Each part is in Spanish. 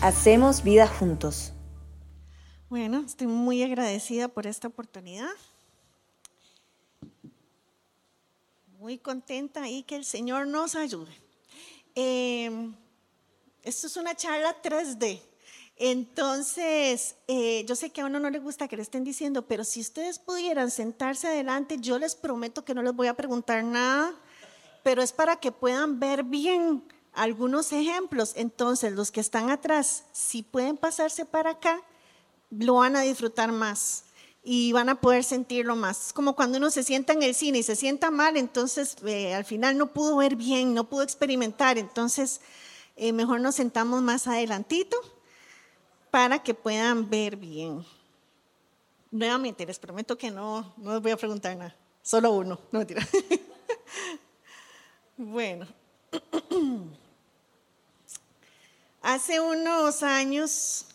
Hacemos vida juntos. Bueno, estoy muy agradecida por esta oportunidad. Muy contenta y que el Señor nos ayude. Eh, esto es una charla 3D. Entonces, eh, yo sé que a uno no le gusta que le estén diciendo, pero si ustedes pudieran sentarse adelante, yo les prometo que no les voy a preguntar nada, pero es para que puedan ver bien algunos ejemplos. Entonces, los que están atrás, si pueden pasarse para acá, lo van a disfrutar más y van a poder sentirlo más. Es como cuando uno se sienta en el cine y se sienta mal, entonces eh, al final no pudo ver bien, no pudo experimentar, entonces eh, mejor nos sentamos más adelantito para que puedan ver bien. Nuevamente, les prometo que no, no les voy a preguntar nada, solo uno, no bueno, hace unos años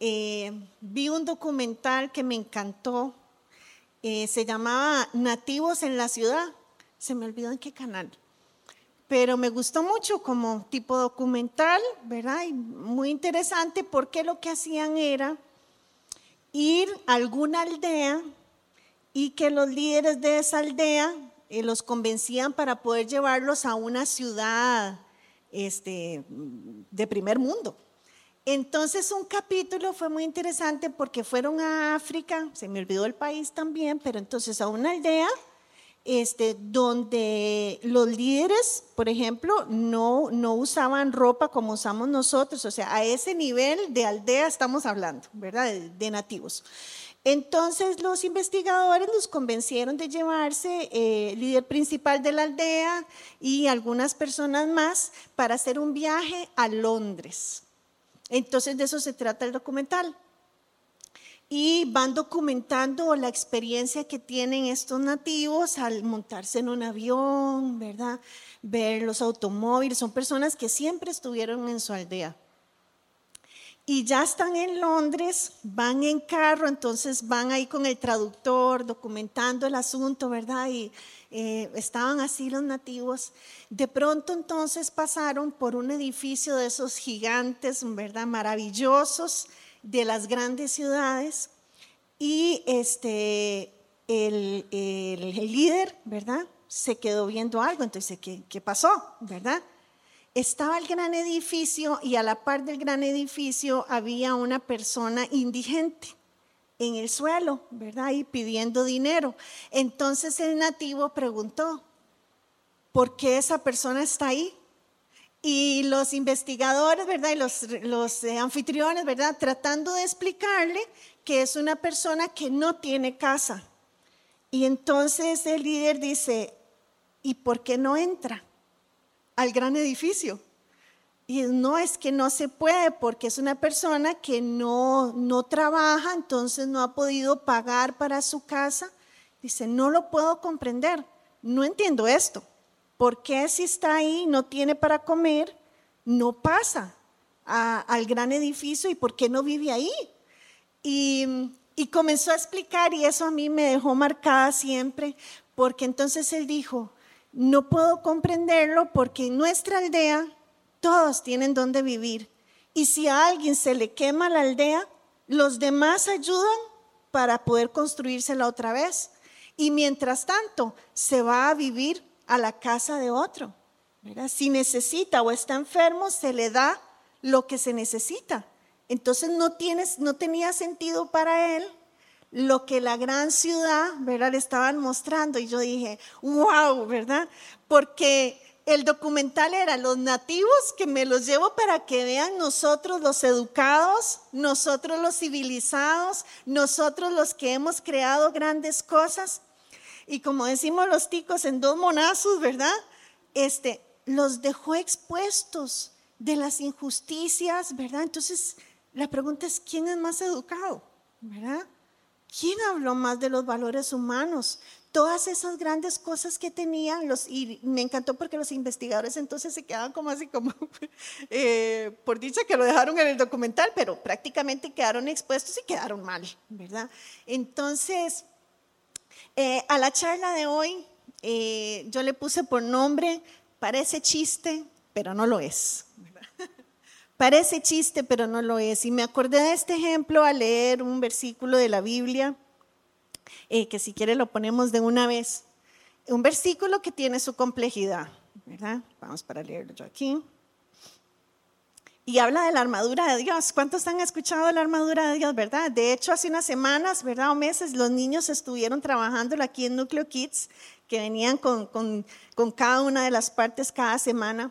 eh, vi un documental que me encantó, eh, se llamaba Nativos en la Ciudad, se me olvidó en qué canal. Pero me gustó mucho como tipo documental, ¿verdad? Y muy interesante porque lo que hacían era ir a alguna aldea y que los líderes de esa aldea eh, los convencían para poder llevarlos a una ciudad este, de primer mundo. Entonces un capítulo fue muy interesante porque fueron a África, se me olvidó el país también, pero entonces a una aldea este, donde los líderes, por ejemplo, no, no usaban ropa como usamos nosotros, o sea, a ese nivel de aldea estamos hablando, ¿verdad? De, nativos. Entonces los investigadores los convencieron de llevarse eh, el líder principal de la aldea y algunas personas más para hacer un viaje a Londres. Entonces de eso se trata el documental y van documentando la experiencia que tienen estos nativos al montarse en un avión, ¿verdad? Ver los automóviles, son personas que siempre estuvieron en su aldea. Y ya están en Londres, van en carro, entonces van ahí con el traductor documentando el asunto, ¿verdad? Y eh, estaban así los nativos. De pronto entonces pasaron por un edificio de esos gigantes, ¿verdad? Maravillosos de las grandes ciudades y este, el, el, líder, ¿verdad? Se quedó viendo algo, entonces, ¿qué, ¿qué pasó? ¿Verdad? Estaba el gran edificio y a la par del gran edificio había una persona indigente en el suelo, ¿verdad? Y pidiendo dinero. Entonces el nativo preguntó, ¿por qué esa persona está ahí? Y los investigadores, ¿verdad? Y los, anfitriones, ¿verdad? Tratando de explicarle que es una persona que no tiene casa. Y entonces el líder dice, ¿y por qué no entra al gran edificio? Y no es que no se puede porque es una persona que no, no trabaja, entonces no ha podido pagar para su casa. Dice, no lo puedo comprender, no entiendo esto. ¿Por qué si está ahí, no tiene para comer, no pasa al gran edificio y por qué no vive ahí? Y, y comenzó a explicar y eso a mí me dejó marcada siempre, porque entonces él dijo, no puedo comprenderlo porque en nuestra aldea todos tienen donde vivir. Y si a alguien se le quema la aldea, los demás ayudan para poder construírsela otra vez. Y mientras tanto, se va a vivir a la casa de otro. Si necesita o está enfermo, se le da lo que se necesita. Entonces no, tienes, no tenía sentido para él lo que la gran ciudad, ¿verdad? Le estaban mostrando. Y yo dije, wow, ¿verdad? Porque el documental era los nativos que me los llevo para que vean nosotros los educados, nosotros los civilizados, nosotros los que hemos creado grandes cosas y como decimos los ticos en dos monazos, ¿verdad? Este, los dejó expuestos de las injusticias, ¿verdad? Entonces, la pregunta es, ¿quién es más educado? ¿Verdad? ¿Quién habló más de los valores humanos? Todas esas grandes cosas que tenían, los, y me encantó porque los investigadores entonces se quedaban como así, como, eh, por dicha que lo dejaron en el documental, pero prácticamente quedaron expuestos y quedaron mal, ¿verdad? Entonces, eh, a la charla de hoy eh, yo le puse por nombre, parece chiste, pero no lo es. Parece chiste, pero no lo es. Y me acordé de este ejemplo al leer un versículo de la Biblia, eh, que si quiere lo ponemos de una vez. Un versículo que tiene su complejidad, ¿verdad? Vamos para leerlo yo aquí y habla de la armadura de Dios. ¿Cuántos han escuchado la armadura de Dios, verdad? De hecho, hace unas semanas, ¿verdad? O meses, los niños estuvieron trabajando aquí en Núcleo Kids, que venían con, con, con cada una de las partes cada semana.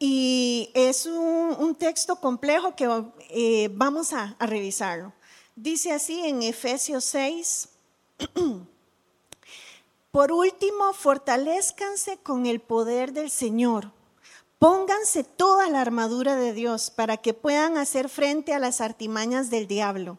Y es un, texto complejo que eh, vamos a, a revisarlo. Dice así en Efesios 6. Por último, fortalezcanse con el poder del Señor Pónganse toda la armadura de Dios para que puedan hacer frente a las artimañas del diablo,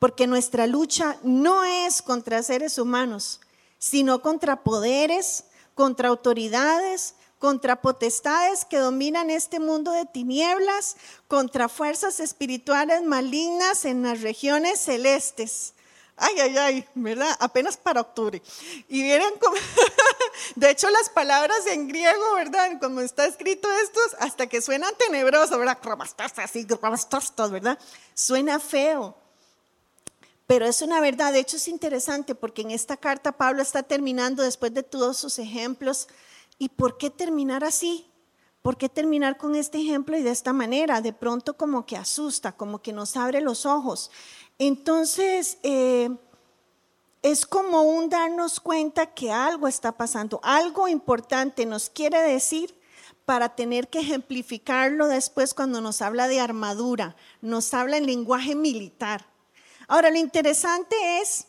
porque nuestra lucha no es contra seres humanos, sino contra poderes, contra autoridades, contra potestades que dominan este mundo de tinieblas, contra fuerzas espirituales malignas en las regiones celestes. Ay, ay, ay, ¿verdad? Apenas para octubre. Y vieron como, de hecho las palabras en griego, ¿verdad? Como está escrito esto, hasta que suenan tenebroso, ¿verdad? Así, ¿verdad? Suena feo. Pero es una verdad, de hecho es interesante porque en esta carta Pablo está terminando después de todos sus ejemplos. ¿Y por qué terminar así? ¿Por qué terminar con este ejemplo y de esta manera? De pronto como que asusta, como que nos abre los ojos. Entonces, eh, es como un darnos cuenta que algo está pasando, algo importante nos quiere decir para tener que ejemplificarlo después cuando nos habla de armadura, nos habla en lenguaje militar. Ahora, lo interesante es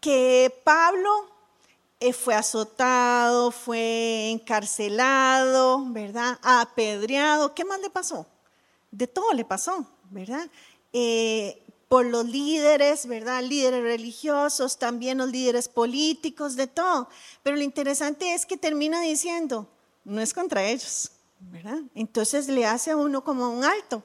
que Pablo fue azotado, fue encarcelado, ¿verdad? Apedreado. ¿Qué más le pasó? De todo le pasó, ¿verdad? Eh, por los líderes, ¿verdad? Líderes religiosos, también los líderes políticos, de todo. Pero lo interesante es que termina diciendo, no es contra ellos, ¿verdad? Entonces le hace a uno como un alto.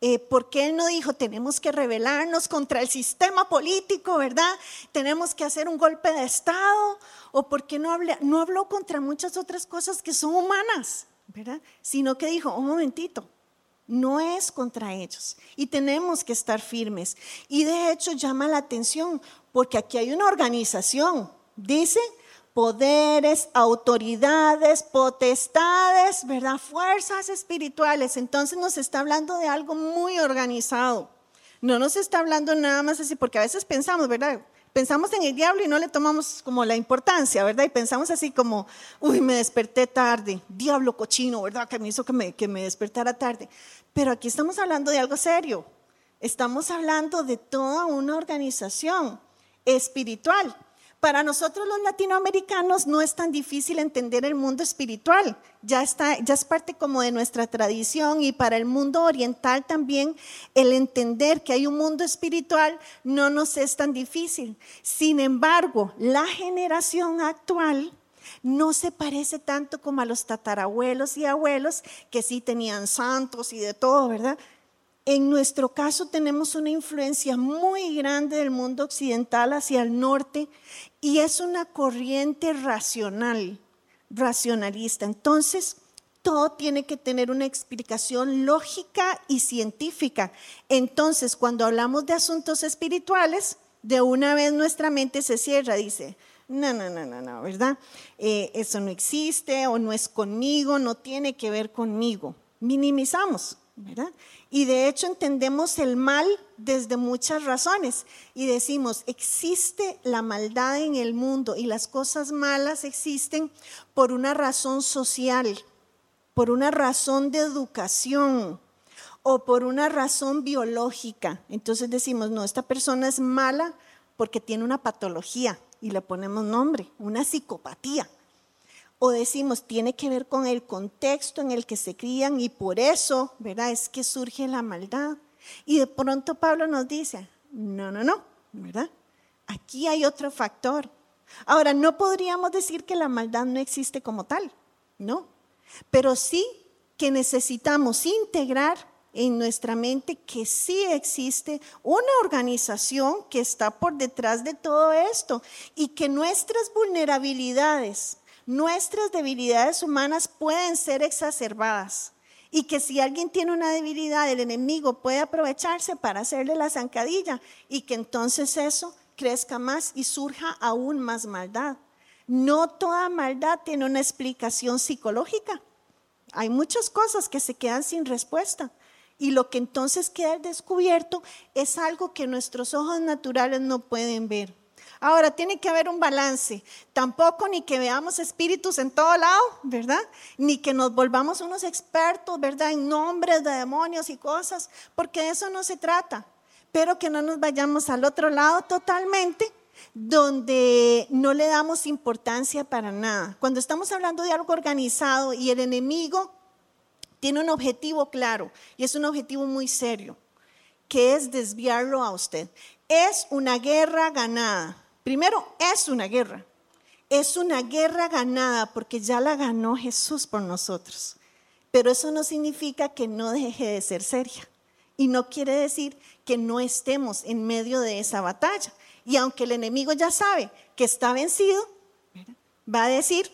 Eh, ¿Por qué él no dijo, tenemos que rebelarnos contra el sistema político, ¿verdad? Tenemos que hacer un golpe de Estado. ¿O por qué no, no habló contra muchas otras cosas que son humanas, ¿verdad? Sino que dijo, un momentito, no es contra ellos. Y tenemos que estar firmes. Y de hecho llama la atención porque aquí hay una organización. Dice poderes, autoridades, potestades, ¿verdad? Fuerzas espirituales. Entonces nos está hablando de algo muy organizado. No nos está hablando nada más así, porque a veces pensamos, ¿verdad? Pensamos en el diablo y no le tomamos como la importancia, ¿verdad? Y pensamos así como, uy, me desperté tarde, diablo cochino, ¿verdad? Que me hizo que me, que me despertara tarde. Pero aquí estamos hablando de algo serio. Estamos hablando de toda una organización espiritual. Para nosotros los latinoamericanos no es tan difícil entender el mundo espiritual, ya, está, ya es parte como de nuestra tradición y para el mundo oriental también el entender que hay un mundo espiritual no nos es tan difícil. Sin embargo, la generación actual no se parece tanto como a los tatarabuelos y abuelos que sí tenían santos y de todo, ¿verdad? En nuestro caso tenemos una influencia muy grande del mundo occidental hacia el norte y es una corriente racional, racionalista. Entonces, todo tiene que tener una explicación lógica y científica. Entonces, cuando hablamos de asuntos espirituales, de una vez nuestra mente se cierra, dice, no, no, no, no, no, ¿verdad? Eh, eso no existe o no es conmigo, no tiene que ver conmigo. Minimizamos, ¿verdad? Y de hecho entendemos el mal desde muchas razones y decimos, existe la maldad en el mundo y las cosas malas existen por una razón social, por una razón de educación o por una razón biológica. Entonces decimos, no, esta persona es mala porque tiene una patología y le ponemos nombre, una psicopatía. O decimos, tiene que ver con el contexto en el que se crían y por eso, ¿verdad? Es que surge la maldad. Y de pronto Pablo nos dice, no, no, no, ¿verdad? Aquí hay otro factor. Ahora, no podríamos decir que la maldad no existe como tal, ¿no? Pero sí que necesitamos integrar en nuestra mente que sí existe una organización que está por detrás de todo esto y que nuestras vulnerabilidades, nuestras debilidades humanas pueden ser exacerbadas Y que si alguien tiene una debilidad, el enemigo puede aprovecharse para hacerle la zancadilla y que entonces eso crezca más y surja aún más maldad. No toda maldad tiene una explicación psicológica. Hay muchas cosas que se quedan sin respuesta. Y lo que entonces queda descubierto es algo que nuestros ojos naturales no pueden ver. Ahora, tiene que haber un balance. Tampoco ni que veamos espíritus en todo lado, ¿verdad? Ni que nos volvamos unos expertos, ¿verdad? En nombres de demonios y cosas, porque de eso no se trata. Pero que no nos vayamos al otro lado totalmente, donde no le damos importancia para nada. Cuando estamos hablando de algo organizado y el enemigo tiene un objetivo claro, y es un objetivo muy serio, que es desviarlo a usted. Es una guerra ganada. Primero, es una guerra. Es una guerra ganada porque ya la ganó Jesús por nosotros. Pero eso no significa que no deje de ser seria. Y no quiere decir que no estemos en medio de esa batalla. Y aunque el enemigo ya sabe que está vencido, va a decir,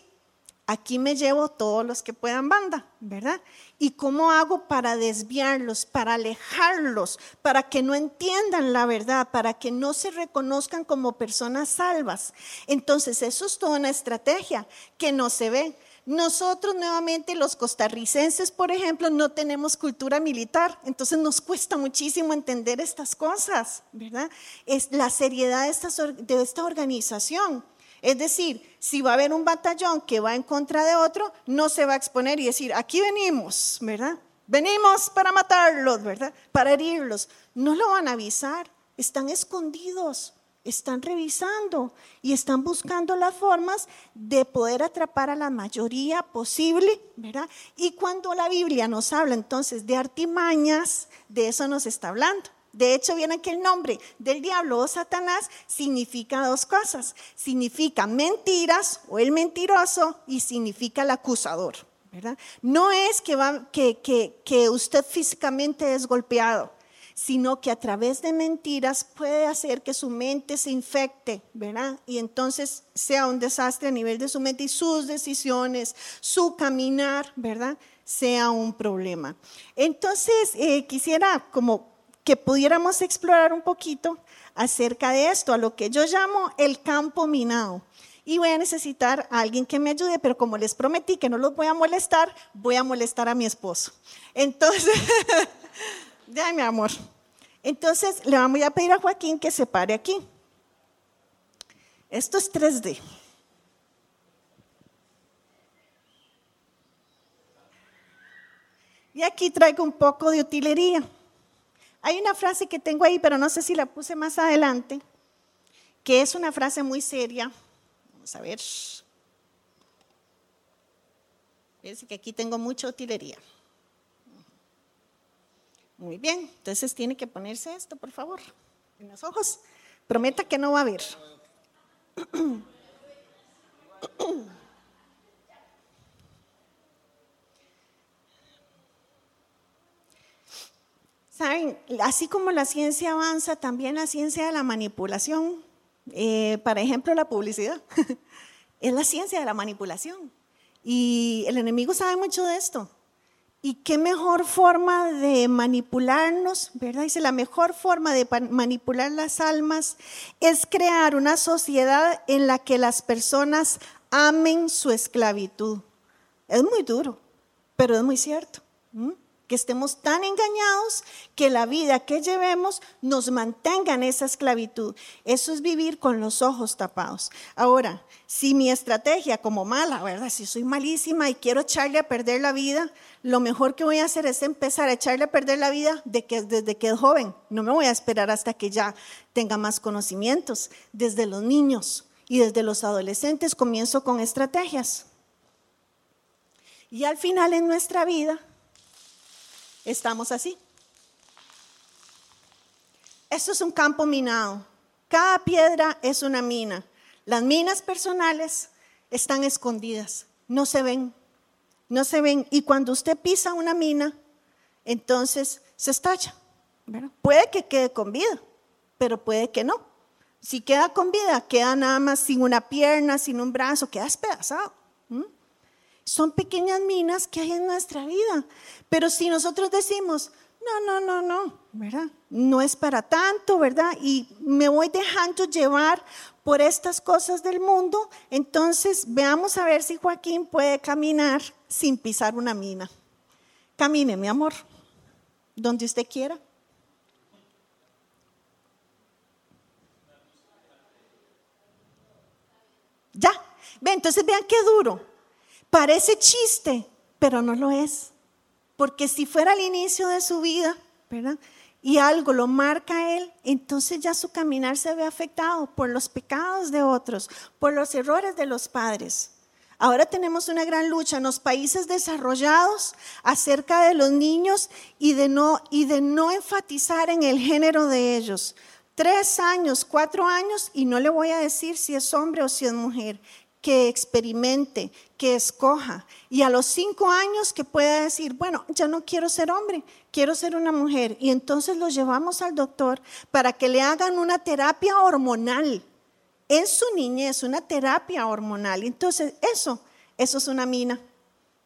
aquí me llevo todos los que puedan banda, ¿verdad? ¿Y cómo hago para desviarlos, para alejarlos, para que no entiendan la verdad, para que no se reconozcan como personas salvas? Entonces, eso es toda una estrategia que no se ve. Nosotros nuevamente los costarricenses, por ejemplo, no tenemos cultura militar, entonces nos cuesta muchísimo entender estas cosas, ¿verdad? Es la seriedad de de esta organización. Es decir, si va a haber un batallón que va en contra de otro, no se va a exponer y decir, aquí venimos, ¿verdad? Venimos para matarlos, ¿verdad? Para herirlos. No lo van a avisar, están escondidos, están revisando y están buscando las formas de poder atrapar a la mayoría posible, ¿verdad? Y cuando la Biblia nos habla entonces de artimañas, de eso nos está hablando. De hecho, viene que el nombre del diablo o Satanás significa dos cosas. Significa mentiras o el mentiroso y significa el acusador. ¿verdad? No es que, usted físicamente es golpeado, sino que a través de mentiras puede hacer que su mente se infecte, ¿verdad? Y entonces sea un desastre a nivel de su mente y sus decisiones, su caminar, ¿verdad? Sea un problema. Entonces, eh, quisiera como que pudiéramos explorar un poquito acerca de esto, a lo que yo llamo el campo minado. Y voy a necesitar a alguien que me ayude, pero como les prometí que no los voy a molestar, voy a molestar a mi esposo. Entonces, ya mi amor. Entonces, le vamos a pedir a Joaquín que se pare aquí. Esto es 3D. Y aquí traigo un poco de utilería. Hay una frase que tengo ahí, pero no sé si la puse más adelante, que es una frase muy seria. Vamos a ver. Fíjense que aquí tengo mucha utilería. Muy bien, entonces tiene que ponerse esto, por favor, en los ojos. Prometa que no va a ver. Saben, así como la ciencia avanza, también la ciencia de la manipulación, eh, por ejemplo, la publicidad, es la ciencia de la manipulación. Y el enemigo sabe mucho de esto. Y qué mejor forma de manipularnos, ¿verdad? Dice, la mejor forma de manipular las almas es crear una sociedad en la que las personas amen su esclavitud. Es muy duro, pero es muy cierto que estemos tan engañados que la vida que llevemos nos mantenga en esa esclavitud. Eso es vivir con los ojos tapados. Ahora, si mi estrategia como mala, ¿verdad? Si soy malísima y quiero echarle a perder la vida, lo mejor que voy a hacer es empezar a echarle a perder la vida de que, desde que es joven. No me voy a esperar hasta que ya tenga más conocimientos. Desde los niños y desde los adolescentes comienzo con estrategias. Y al final en nuestra vida estamos así. Esto es un campo minado. Cada piedra es una mina. Las minas personales están escondidas, no se ven, no se ven. Y cuando usted pisa una mina, entonces se estalla. Puede que quede con vida, pero puede que no. Si queda con vida, queda nada más sin una pierna, sin un brazo, queda despedazado. Son pequeñas minas que hay en nuestra vida. Pero si nosotros decimos, no, no, no, no, ¿verdad? No es para tanto, ¿verdad? Y me voy dejando llevar por estas cosas del mundo, entonces veamos a ver si Joaquín puede caminar sin pisar una mina. Camine, mi amor, donde usted quiera. Ya, ve, entonces vean qué duro. Parece chiste, pero no lo es. Porque si fuera el inicio de su vida, ¿verdad? Y algo lo marca él, entonces ya su caminar se ve afectado por los pecados de otros, por los errores de los padres. Ahora tenemos una gran lucha en los países desarrollados acerca de los niños y de no enfatizar en el género de ellos. Tres años, cuatro años, y no le voy a decir si es hombre o si es mujer que experimente, que escoja. Y a los cinco años que pueda decir, bueno, ya no quiero ser hombre, quiero ser una mujer. Y entonces lo llevamos al doctor para que le hagan una terapia hormonal. En su niñez, una terapia hormonal. Entonces, eso, eso es una mina.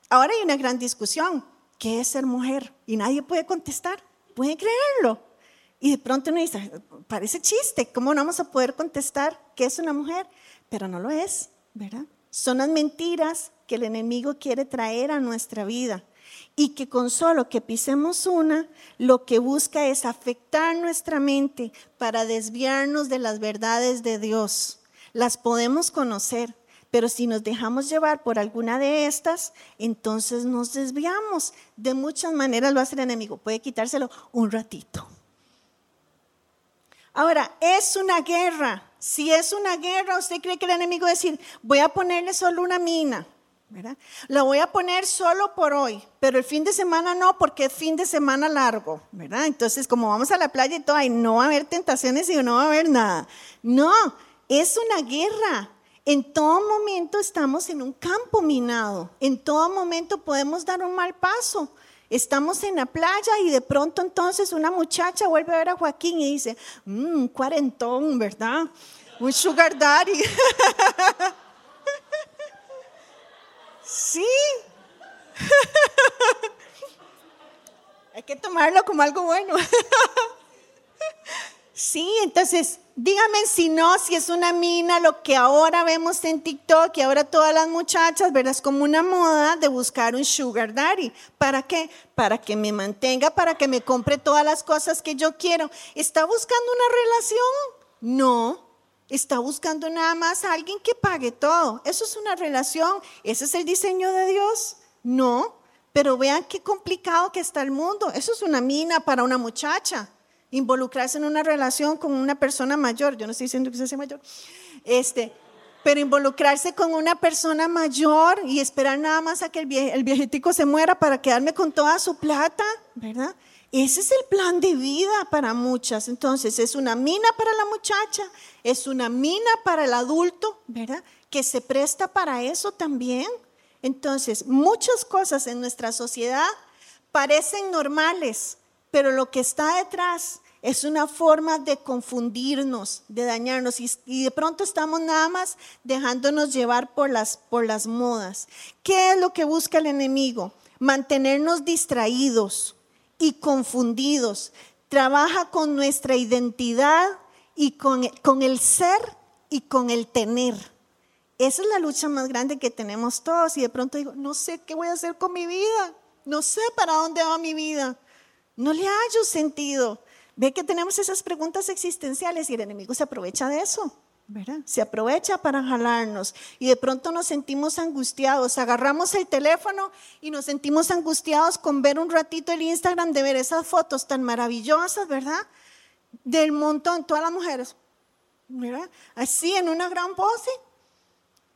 Ahora hay una gran discusión. ¿Qué es ser mujer? Y nadie puede contestar. ¿Pueden creerlo? Y de pronto uno dice, parece chiste, ¿cómo no vamos a poder contestar qué es una mujer? Pero no lo es. ¿Verdad? Son las mentiras que el enemigo quiere traer a nuestra vida y que con solo que pisemos una, lo que busca es afectar nuestra mente para desviarnos de las verdades de Dios. Las podemos conocer, pero si nos dejamos llevar por alguna de estas, entonces nos desviamos. De muchas maneras lo hace el enemigo. Puede quitárselo un ratito. Ahora, es una guerra si es una guerra, ¿usted cree que el enemigo decir, voy a ponerle solo una mina? ¿verdad? La voy a poner solo por hoy, pero el fin de semana no, porque es fin de semana largo, ¿verdad? Entonces, como vamos a la playa y todo, ahí no va a haber tentaciones y no va a haber nada. No, es una guerra. En todo momento estamos en un campo minado. En todo momento podemos dar un mal paso. Estamos en la playa y de pronto entonces una muchacha vuelve a ver a Joaquín y dice, mmm, cuarentón, ¿verdad? Un sugar daddy. sí. Hay que tomarlo como algo bueno. sí, entonces Dígame si no, si es una mina, lo que ahora vemos en TikTok y ahora todas las muchachas, ¿verdad? Es como una moda de buscar un sugar daddy. ¿Para qué? Para que me mantenga, para que me compre todas las cosas que yo quiero. ¿Está buscando una relación? No. Está buscando nada más a alguien que pague todo. Eso es una relación. ¿Ese es el diseño de Dios? No. Pero vean qué complicado que está el mundo. Eso es una mina para una muchacha involucrarse en una relación con una persona mayor, yo no estoy diciendo que sea mayor, este, pero involucrarse con una persona mayor y esperar nada más a que el, el viejitico se muera para quedarme con toda su plata, ¿verdad? Ese es el plan de vida para muchas. Entonces, es una mina para la muchacha, es una mina para el adulto, ¿verdad? Que se presta para eso también. Entonces, muchas cosas en nuestra sociedad parecen normales, pero lo que está detrás es una forma de confundirnos, de dañarnos y, de pronto estamos nada más dejándonos llevar por las, por las modas. ¿Qué es lo que busca el enemigo? Mantenernos distraídos y confundidos. Trabaja con nuestra identidad y con, con el ser y con el tener. Esa es la lucha más grande que tenemos todos y de pronto digo, no sé qué voy a hacer con mi vida, no sé para dónde va mi vida. No le hallo sentido. Ve que tenemos esas preguntas existenciales y el enemigo se aprovecha de eso. ¿verdad? Se aprovecha para jalarnos y de pronto nos sentimos angustiados. Agarramos el teléfono y nos sentimos angustiados con ver un ratito el Instagram, de ver esas fotos tan maravillosas, ¿verdad? Del montón, todas las mujeres, ¿verdad? Así en una gran pose.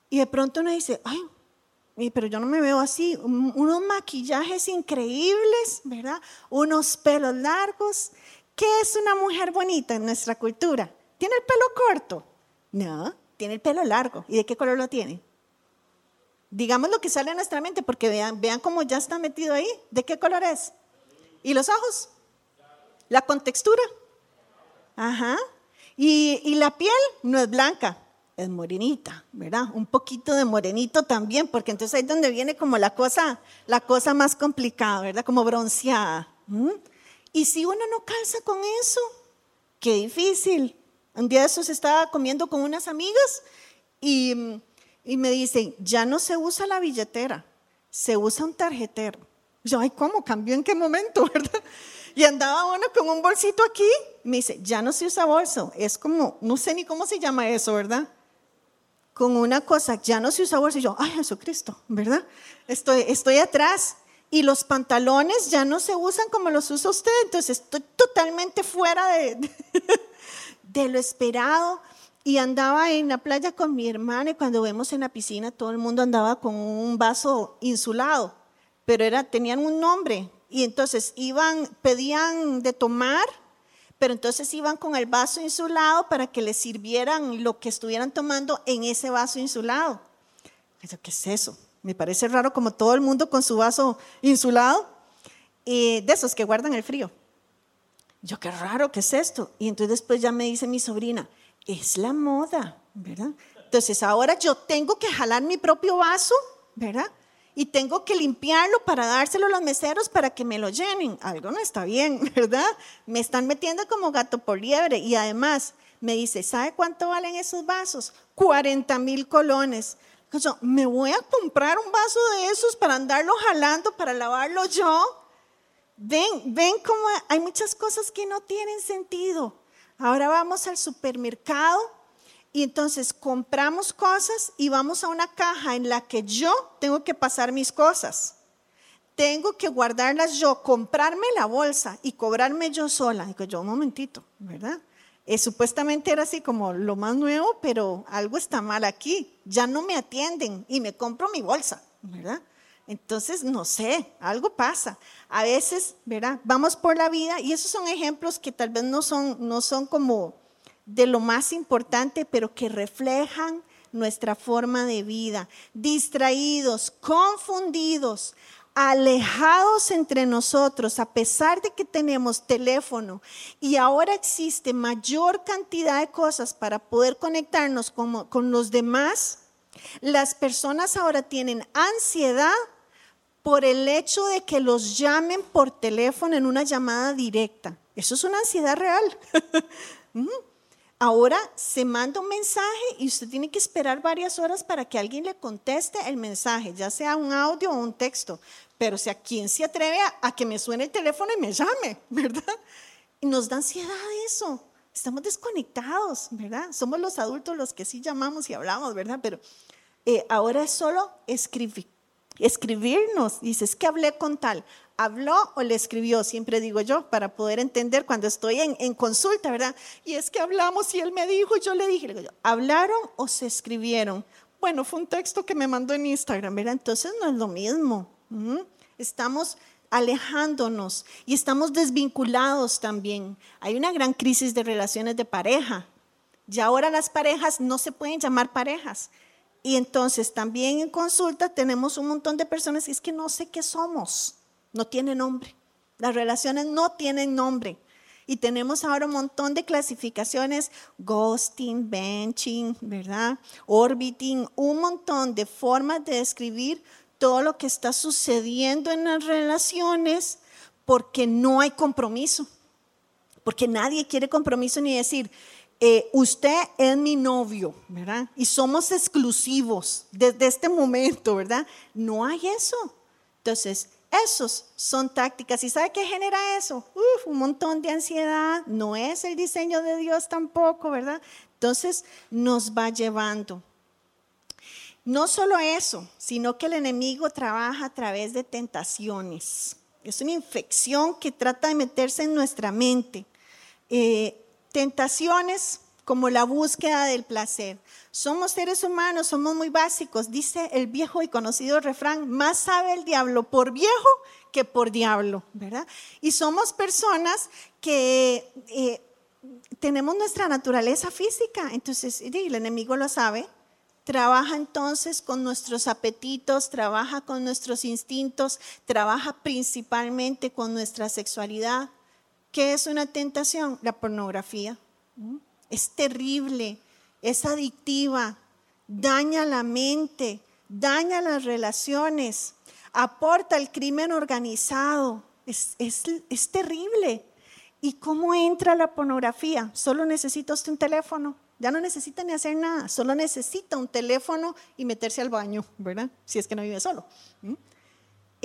Y de pronto uno dice, ay, pero yo no me veo así, unos maquillajes increíbles, ¿verdad? Unos pelos largos. ¿Qué es una mujer bonita en nuestra cultura? ¿Tiene el pelo corto? No, tiene el pelo largo. ¿Y de qué color lo tiene? Digamos lo que sale en nuestra mente, porque vean, vean cómo ya está metido ahí. ¿De qué color es? ¿Y los ojos? ¿La contextura? Ajá. Y, y la piel no es blanca, es morenita, ¿verdad? Un poquito de morenito también, porque entonces ahí es donde viene como la cosa, la cosa más complicada, ¿verdad? Como bronceada. Y si uno no calza con eso, qué difícil. Un día de esos estaba comiendo con unas amigas y, y me dicen, ya no se usa la billetera, se usa un tarjetero. Yo, ay, ¿cómo? ¿Cambió en qué momento, verdad? Y andaba uno con un bolsito aquí. Me dice, ya no se usa bolso. Es como, no sé ni cómo se llama eso, ¿verdad? Con una cosa, ya no se usa bolsa, y yo, ay Jesucristo, ¿verdad? Estoy, estoy atrás. Y los pantalones ya no se usan como los usa usted, entonces estoy totalmente fuera de, de lo esperado. Y andaba en la playa con mi hermana y cuando vemos en la piscina todo el mundo andaba con un vaso insulado, pero era, tenían un nombre. Y entonces iban, pedían de tomar pero entonces iban con el vaso insulado para que les sirvieran lo que estuvieran tomando en ese vaso insulado. ¿Qué es eso? Me parece raro como todo el mundo con su vaso insulado, y de esos que guardan el frío. Yo, qué raro, ¿qué es esto? Y entonces después ya me dice mi sobrina, es la moda, ¿verdad? Entonces ahora yo tengo que jalar mi propio vaso, ¿verdad? Y tengo que limpiarlo para dárselo a los meseros para que me lo llenen. Algo no está bien, ¿verdad? Me están metiendo como gato por liebre y además me dice, ¿sabe cuánto valen esos vasos? 40 mil colones. Yo, me voy a comprar un vaso de esos para andarlo jalando, para lavarlo yo. Ven, ven cómo hay muchas cosas que no tienen sentido. Ahora vamos al supermercado y entonces compramos cosas y vamos a una caja en la que yo tengo que pasar mis cosas. Tengo que guardarlas yo, comprarme la bolsa y cobrarme yo sola. Digo yo, un momentito, ¿verdad? Eh, supuestamente era así como lo más nuevo, pero algo está mal aquí. Ya no me atienden y me compro mi bolsa, ¿verdad? Entonces, no sé, algo pasa. A veces, ¿verdad? Vamos por la vida y esos son ejemplos que tal vez no son, no son como de lo más importante, pero que reflejan nuestra forma de vida, distraídos, confundidos, alejados entre nosotros, a pesar de que tenemos teléfono y ahora existe mayor cantidad de cosas para poder conectarnos con, con los demás, las personas ahora tienen ansiedad por el hecho de que los llamen por teléfono en una llamada directa. Eso es una ansiedad real. Ahora se manda un mensaje y usted tiene que esperar varias horas para que alguien le conteste el mensaje, ya sea un audio o un texto. Pero si a quién se atreve a, que me suene el teléfono y me llame, ¿verdad? Y nos da ansiedad eso. Estamos desconectados, ¿verdad? Somos los adultos los que sí llamamos y hablamos, ¿verdad? Pero eh, ahora es solo escribir, escribirnos. Dices que hablé con tal habló o le escribió, siempre digo yo, para poder entender cuando estoy en, consulta, ¿verdad? Y es que hablamos y él me dijo, yo le dije, ¿hablaron o se escribieron? Bueno, fue un texto que me mandó en Instagram, ¿verdad? Entonces no es lo mismo. Estamos alejándonos y estamos desvinculados también. Hay una gran crisis de relaciones de pareja. Y ahora las parejas no se pueden llamar parejas. Y entonces también en consulta tenemos un montón de personas y es que no sé qué somos no tiene nombre. Las relaciones no tienen nombre. Y tenemos ahora un montón de clasificaciones, ghosting, benching, ¿verdad? Orbiting, un montón de formas de describir todo lo que está sucediendo en las relaciones porque no hay compromiso. Porque nadie quiere compromiso ni decir, eh, usted es mi novio, ¿verdad? Y somos exclusivos desde este momento, ¿verdad? No hay eso. Entonces, esos son tácticas. ¿Y sabe qué genera eso? Uf, un montón de ansiedad. No es el diseño de Dios tampoco, ¿verdad? Entonces nos va llevando. No solo eso, sino que el enemigo trabaja a través de tentaciones. Es una infección que trata de meterse en nuestra mente. Eh, tentaciones como la búsqueda del placer. Somos seres humanos, somos muy básicos, dice el viejo y conocido refrán, más sabe el diablo por viejo que por diablo, ¿verdad? Y somos personas que eh, tenemos nuestra naturaleza física, entonces el enemigo lo sabe, trabaja entonces con nuestros apetitos, trabaja con nuestros instintos, trabaja principalmente con nuestra sexualidad. ¿Qué es una tentación? La pornografía. Es terrible es adictiva, daña la mente, daña las relaciones, aporta el crimen organizado. Es, es, terrible. ¿Y cómo entra la pornografía? Solo necesita usted un teléfono. Ya no necesita ni hacer nada, solo necesita un teléfono y meterse al baño, ¿verdad? Si es que no vive solo.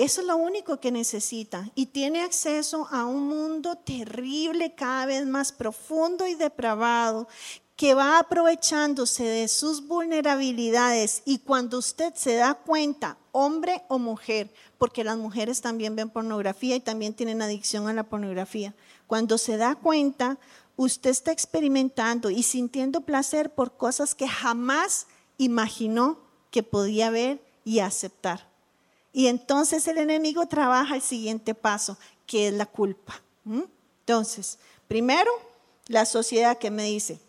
Eso es lo único que necesita y tiene acceso a un mundo terrible, cada vez más profundo y depravado, que va aprovechándose de sus vulnerabilidades y cuando usted se da cuenta, hombre o mujer, porque las mujeres también ven pornografía y también tienen adicción a la pornografía, cuando se da cuenta, usted está experimentando y sintiendo placer por cosas que jamás imaginó que podía ver y aceptar. Y entonces el enemigo trabaja el siguiente paso, que es la culpa. Entonces, primero, la sociedad que me dice,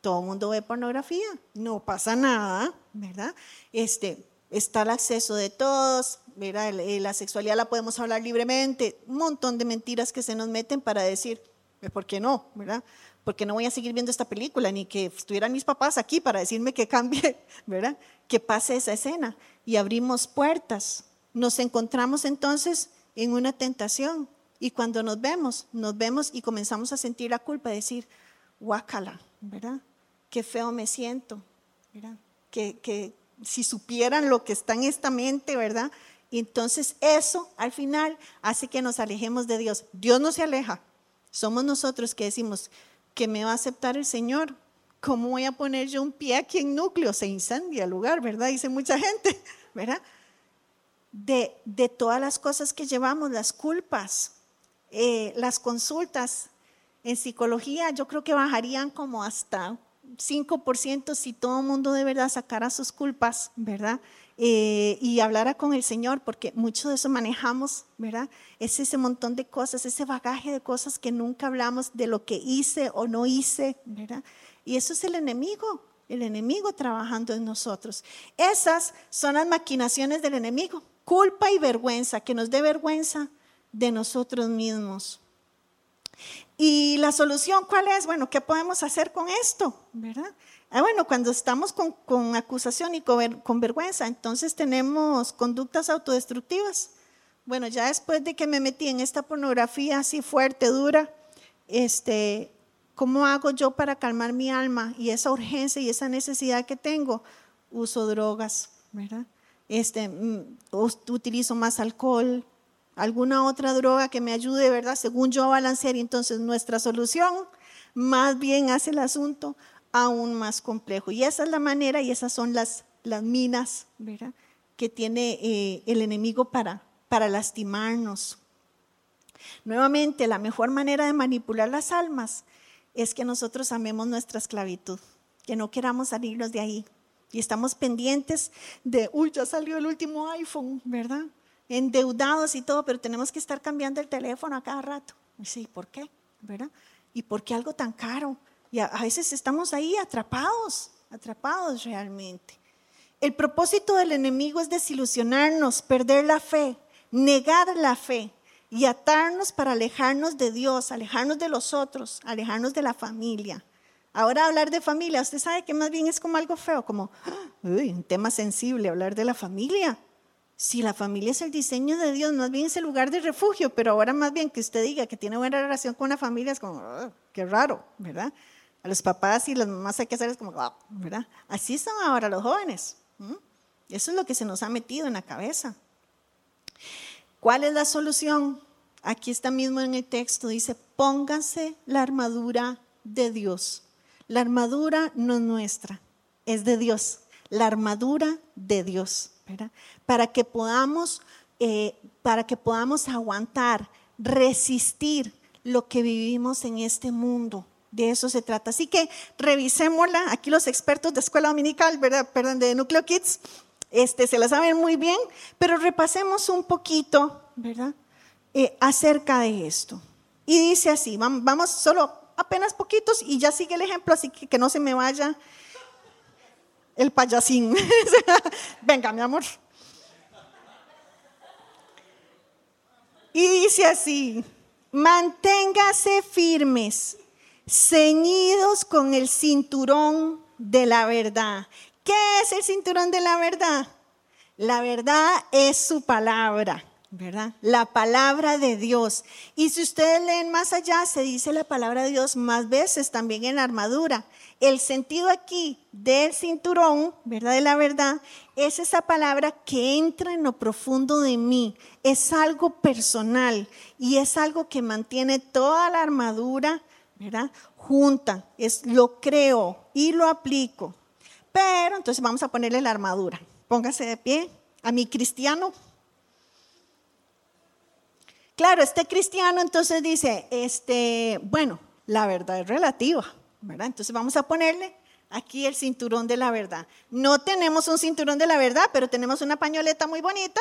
todo el mundo ve pornografía, no pasa nada, ¿verdad? Este, está el acceso de todos, ¿verdad? La sexualidad la podemos hablar libremente, un montón de mentiras que se nos meten para decir, ¿por qué no? ¿verdad? Porque no voy a seguir viendo esta película, ni que estuvieran mis papás aquí para decirme que cambie, ¿verdad? Que pase esa escena. Y abrimos puertas, nos encontramos entonces en una tentación y cuando nos vemos, nos vemos y comenzamos a sentir la culpa, de decir, guácala, ¿verdad? Qué feo me siento, ¿verdad? Que, que si supieran lo que está en esta mente, ¿verdad? Y entonces eso al final hace que nos alejemos de Dios. Dios no se aleja, somos nosotros que decimos que me va a aceptar el Señor. ¿Cómo voy a poner yo un pie aquí en núcleo? Se incendia el lugar, ¿verdad? Dice mucha gente, ¿verdad? De, todas las cosas que llevamos, las culpas, eh, las consultas en psicología, yo creo que bajarían como hasta 5% si todo el mundo de verdad sacara sus culpas, ¿verdad? Eh, y hablara con el Señor, porque mucho de eso manejamos, ¿verdad? Es ese montón de cosas, ese bagaje de cosas que nunca hablamos de lo que hice o no hice, ¿verdad? Y eso es el enemigo, el enemigo trabajando en nosotros. Esas son las maquinaciones del enemigo culpa y vergüenza, que nos dé vergüenza de nosotros mismos. ¿Y la solución cuál es? Bueno, ¿qué podemos hacer con esto? ¿Verdad? Ah, bueno, cuando estamos con, acusación y con, vergüenza, entonces tenemos conductas autodestructivas. Bueno, ya después de que me metí en esta pornografía así fuerte, dura, este, ¿cómo hago yo para calmar mi alma y esa urgencia y esa necesidad que tengo? Uso drogas, ¿verdad? Este, mm, utilizo más alcohol, alguna otra droga que me ayude, ¿verdad? Según yo a balancear. Entonces nuestra solución más bien hace el asunto aún más complejo. Y esa es la manera y esas son las, minas. Que tiene eh, el enemigo para, para lastimarnos. Nuevamente, la mejor manera de manipular las almas es que nosotros amemos nuestra esclavitud, que no queramos salirnos de ahí, y estamos pendientes de, uy, ya salió el último iPhone, ¿verdad? Endeudados y todo, pero tenemos que estar cambiando el teléfono a cada rato. Sí, ¿por qué? ¿Verdad? ¿Y por qué algo tan caro? Y a, veces estamos ahí atrapados, atrapados realmente. El propósito del enemigo es desilusionarnos, perder la fe, negar la fe y atarnos para alejarnos de Dios, alejarnos de los otros, alejarnos de la familia. Ahora hablar de familia, usted sabe que más bien es como algo feo, como un tema sensible, hablar de la familia. Si la familia es el diseño de Dios, más bien es el lugar de refugio, pero ahora más bien que usted diga que tiene buena relación con una familia es como, qué raro, ¿verdad? A los papás y las mamás hay que hacer es como, ¿verdad? Así son ahora los jóvenes. Eso es lo que se nos ha metido en la cabeza. ¿Cuál es la solución? Aquí está mismo en el texto, dice, pónganse la armadura de Dios la armadura no es nuestra, es de Dios. La armadura de Dios, ¿verdad? Para que podamos, eh, para que podamos aguantar, resistir lo que vivimos en este mundo. De eso se trata. Así que revisémosla. Aquí los expertos de escuela dominical, ¿verdad? Perdón, de Núcleo Kids, este, se la saben muy bien, pero repasemos un poquito, ¿verdad? Eh, acerca de esto. Y dice así, vamos solo apenas poquitos y ya sigue el ejemplo, así que que no se me vaya el payasín. Venga, mi amor. Y dice así, manténgase firmes, ceñidos con el cinturón de la verdad. ¿Qué es el cinturón de la verdad? La verdad es su palabra. ¿Verdad? La palabra de Dios. Y si ustedes leen más allá, se dice la palabra de Dios más veces también en la armadura. El sentido aquí del cinturón, ¿verdad? De la verdad, es esa palabra que entra en lo profundo de mí. Es algo personal y es algo que mantiene toda la armadura, ¿verdad? Junta. Es lo creo y lo aplico. Pero entonces vamos a ponerle la armadura. Póngase de pie. A mi cristiano, Claro, este cristiano entonces dice, este, bueno, la verdad es relativa, ¿verdad? Entonces vamos a ponerle aquí el cinturón de la verdad. No tenemos un cinturón de la verdad, pero tenemos una pañoleta muy bonita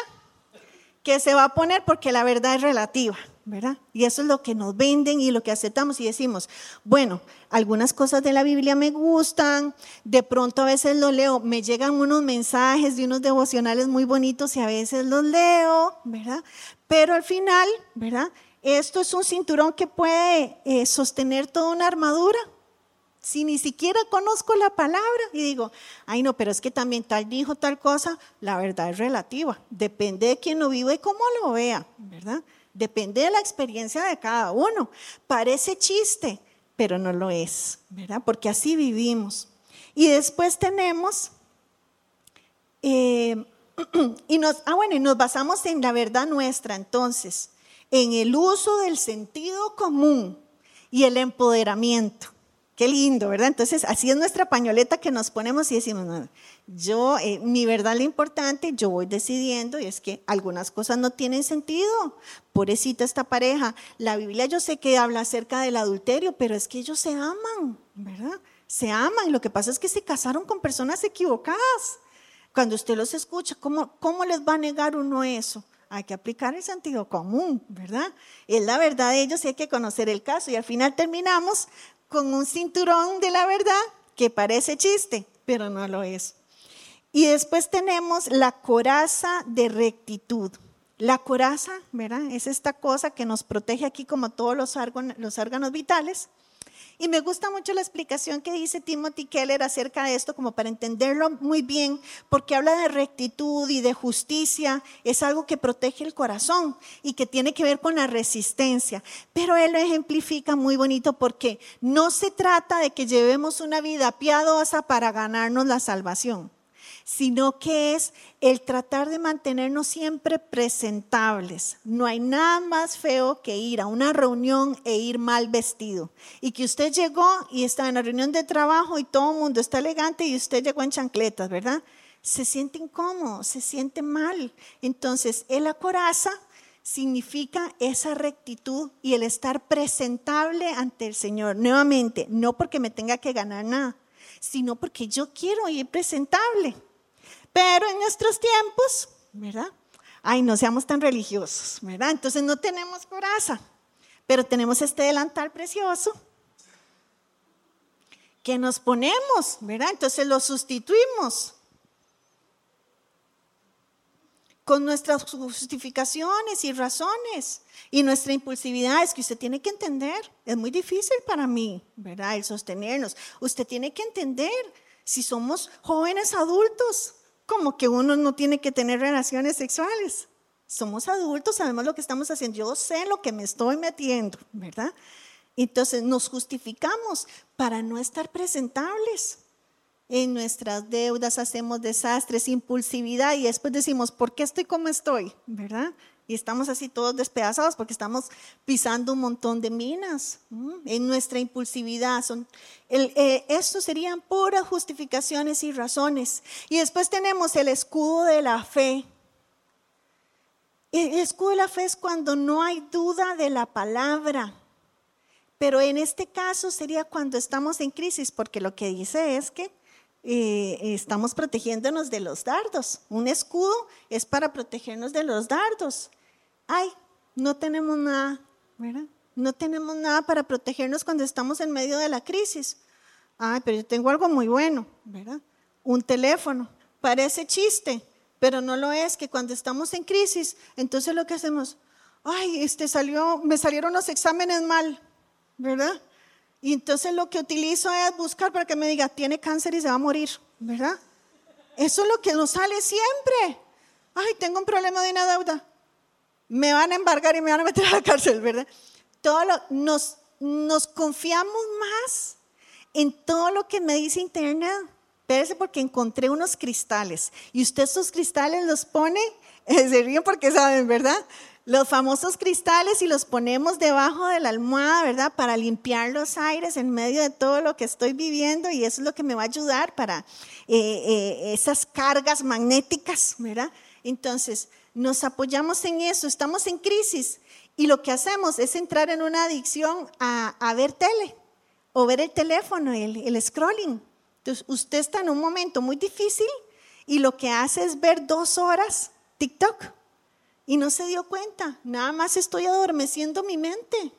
que se va a poner porque la verdad es relativa, ¿verdad? Y eso es lo que nos venden y lo que aceptamos y decimos, bueno, algunas cosas de la Biblia me gustan, de pronto a veces lo leo, me llegan unos mensajes de unos devocionales muy bonitos y a veces los leo, ¿verdad? Pero al final, ¿verdad? Esto es un cinturón que puede eh, sostener toda una armadura. Si ni siquiera conozco la palabra y digo, ay no, pero es que también tal dijo tal cosa, la verdad es relativa. Depende de quién lo vive y cómo lo vea, ¿verdad? Depende de la experiencia de cada uno. Parece chiste, pero no lo es, ¿verdad? Porque así vivimos. Y después tenemos eh, y nos, ah, bueno, y nos basamos en la verdad nuestra, entonces, en el uso del sentido común y el empoderamiento. Qué lindo, ¿verdad? Entonces, así es nuestra pañoleta que nos ponemos y decimos, yo, eh, mi verdad lo importante, yo voy decidiendo y es que algunas cosas no tienen sentido. Pobrecita esta pareja. La Biblia yo sé que habla acerca del adulterio, pero es que ellos se aman, ¿verdad? Se aman. Lo que pasa es que se casaron con personas equivocadas. Cuando usted los escucha, ¿cómo, ¿cómo les va a negar uno eso? Hay que aplicar el sentido común, ¿verdad? Es la verdad de ellos y hay que conocer el caso. Y al final terminamos con un cinturón de la verdad que parece chiste, pero no lo es. Y después tenemos la coraza de rectitud. La coraza, ¿verdad? Es esta cosa que nos protege aquí como todos los órganos vitales. Y me gusta mucho la explicación que dice Timothy Keller acerca de esto, como para entenderlo muy bien, porque habla de rectitud y de justicia, es algo que protege el corazón y que tiene que ver con la resistencia. Pero él lo ejemplifica muy bonito porque no se trata de que llevemos una vida piadosa para ganarnos la salvación sino que es el tratar de mantenernos siempre presentables. No hay nada más feo que ir a una reunión e ir mal vestido. Y que usted llegó y está en la reunión de trabajo y todo el mundo está elegante y usted llegó en chancletas, ¿verdad? Se siente incómodo, se siente mal. Entonces, el acoraza significa esa rectitud y el estar presentable ante el Señor. Nuevamente, no porque me tenga que ganar nada, sino porque yo quiero ir presentable. Pero en nuestros tiempos, ¿verdad? Ay, no seamos tan religiosos, ¿verdad? Entonces no tenemos coraza, pero tenemos este delantal precioso que nos ponemos, ¿verdad? Entonces lo sustituimos con nuestras justificaciones y razones y nuestra impulsividad es que usted tiene que entender, es muy difícil para mí, ¿verdad? El sostenernos. Usted tiene que entender si somos jóvenes adultos, como que uno no tiene que tener relaciones sexuales. Somos adultos, sabemos lo que estamos haciendo. Yo sé lo que me estoy metiendo, ¿verdad? Entonces nos justificamos para no estar presentables. En nuestras deudas hacemos desastres, impulsividad y después decimos, ¿por qué estoy como estoy? ¿Verdad? Y estamos así todos despedazados porque estamos pisando un montón de minas en nuestra impulsividad. Son, eh, serían puras justificaciones y razones. Y después tenemos el escudo de la fe. El escudo de la fe es cuando no hay duda de la palabra. Pero en este caso sería cuando estamos en crisis, porque lo que dice es que eh, estamos protegiéndonos de los dardos. Un escudo es para protegernos de los dardos. Ay, no tenemos nada, ¿verdad? No tenemos nada para protegernos cuando estamos en medio de la crisis. Ay, pero yo tengo algo muy bueno, ¿verdad? Un teléfono. Parece chiste, pero no lo es, que cuando estamos en crisis, entonces lo que hacemos, ay, este salió, me salieron los exámenes mal, ¿verdad? Y entonces lo que utilizo es buscar para que me diga, tiene cáncer y se va a morir, ¿verdad? Eso es lo que nos sale siempre. Ay, tengo un problema de una deuda. Me van a embargar y me van a meter a la cárcel, ¿verdad? Todo nos, nos confiamos más en todo lo que me dice Internet. Espérese porque encontré unos cristales. Y usted esos cristales los pone, se ríen porque saben, ¿verdad? Los famosos cristales y los ponemos debajo de la almohada, ¿verdad? Para limpiar los aires en medio de todo lo que estoy viviendo y eso es lo que me va a ayudar para eh, eh, esas cargas magnéticas, ¿verdad? Entonces, nos apoyamos en eso, estamos en crisis y lo que hacemos es entrar en una adicción a, ver tele o ver el teléfono, el, el scrolling. Entonces, usted está en un momento muy difícil y lo que hace es ver dos horas TikTok y no se dio cuenta. Nada más estoy adormeciendo mi mente.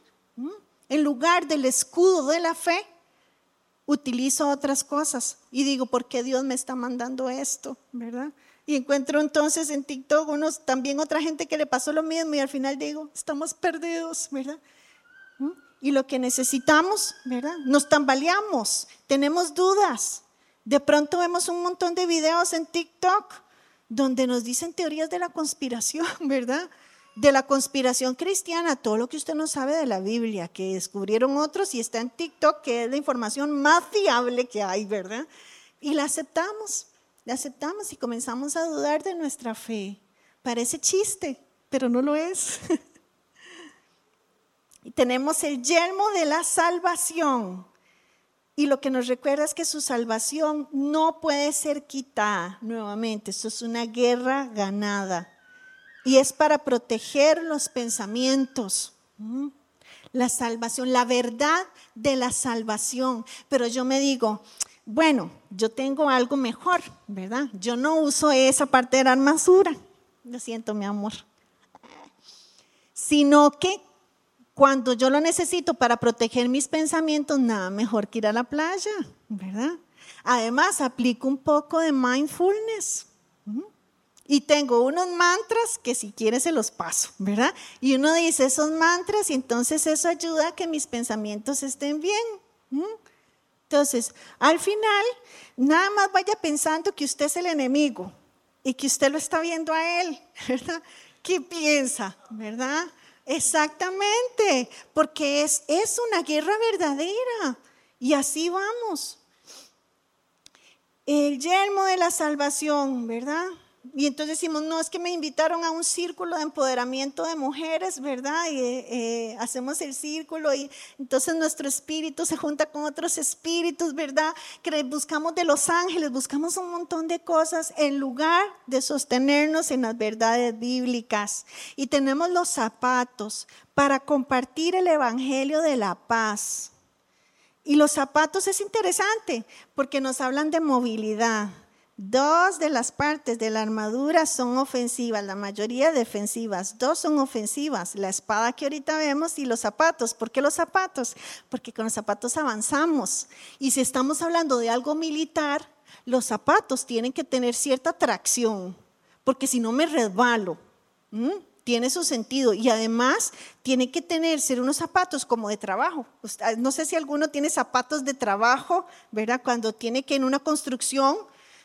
En lugar del escudo de la fe, utilizo otras cosas y digo, ¿por qué Dios me está mandando esto? ¿Verdad? Y encuentro entonces en TikTok unos, también otra gente que le pasó lo mismo y al final digo, estamos perdidos, ¿verdad? Y lo que necesitamos, ¿verdad? Nos tambaleamos, tenemos dudas. De pronto vemos un montón de videos en TikTok donde nos dicen teorías de la conspiración, ¿verdad? De la conspiración cristiana, todo lo que usted no sabe de la Biblia, que descubrieron otros y está en TikTok, que es la información más fiable que hay, ¿verdad? Y la aceptamos le aceptamos y comenzamos a dudar de nuestra fe. Parece chiste, pero no lo es. y tenemos el yelmo de la salvación. Y lo que nos recuerda es que su salvación no puede ser quitada nuevamente. Esto es una guerra ganada. Y es para proteger los pensamientos. La salvación, la verdad de la salvación. Pero yo me digo, bueno, yo tengo algo mejor, ¿verdad? Yo no uso esa parte de la armadura, lo siento, mi amor, sino que cuando yo lo necesito para proteger mis pensamientos, nada mejor que ir a la playa, ¿verdad? Además, aplico un poco de mindfulness. Y tengo unos mantras que si quieres se los paso, ¿verdad? Y uno dice esos mantras y entonces eso ayuda a que mis pensamientos estén bien. Entonces, al final, nada más vaya pensando que usted es el enemigo y que usted lo está viendo a él, ¿verdad? ¿Qué piensa, verdad? Exactamente, porque es, es una guerra verdadera y así vamos. El yelmo de la salvación, ¿verdad? Y entonces decimos, no, es que me invitaron a un círculo de empoderamiento de mujeres, ¿verdad? Y eh, hacemos el círculo y entonces nuestro espíritu se junta con otros espíritus, ¿verdad? Que buscamos de los ángeles, buscamos un montón de cosas en lugar de sostenernos en las verdades bíblicas. Y tenemos los zapatos para compartir el evangelio de la paz. Y los zapatos es interesante porque nos hablan de movilidad Dos de las partes de la armadura son ofensivas, la mayoría defensivas. Dos son ofensivas, la espada que ahorita vemos y los zapatos. ¿Por qué los zapatos? Porque con los zapatos avanzamos. Y si estamos hablando de algo militar, los zapatos tienen que tener cierta tracción, porque si no me resbalo. Tiene su sentido. Y además tiene que tener, ser unos zapatos como de trabajo. No sé si alguno tiene zapatos de trabajo, ¿verdad? Cuando tiene que en una construcción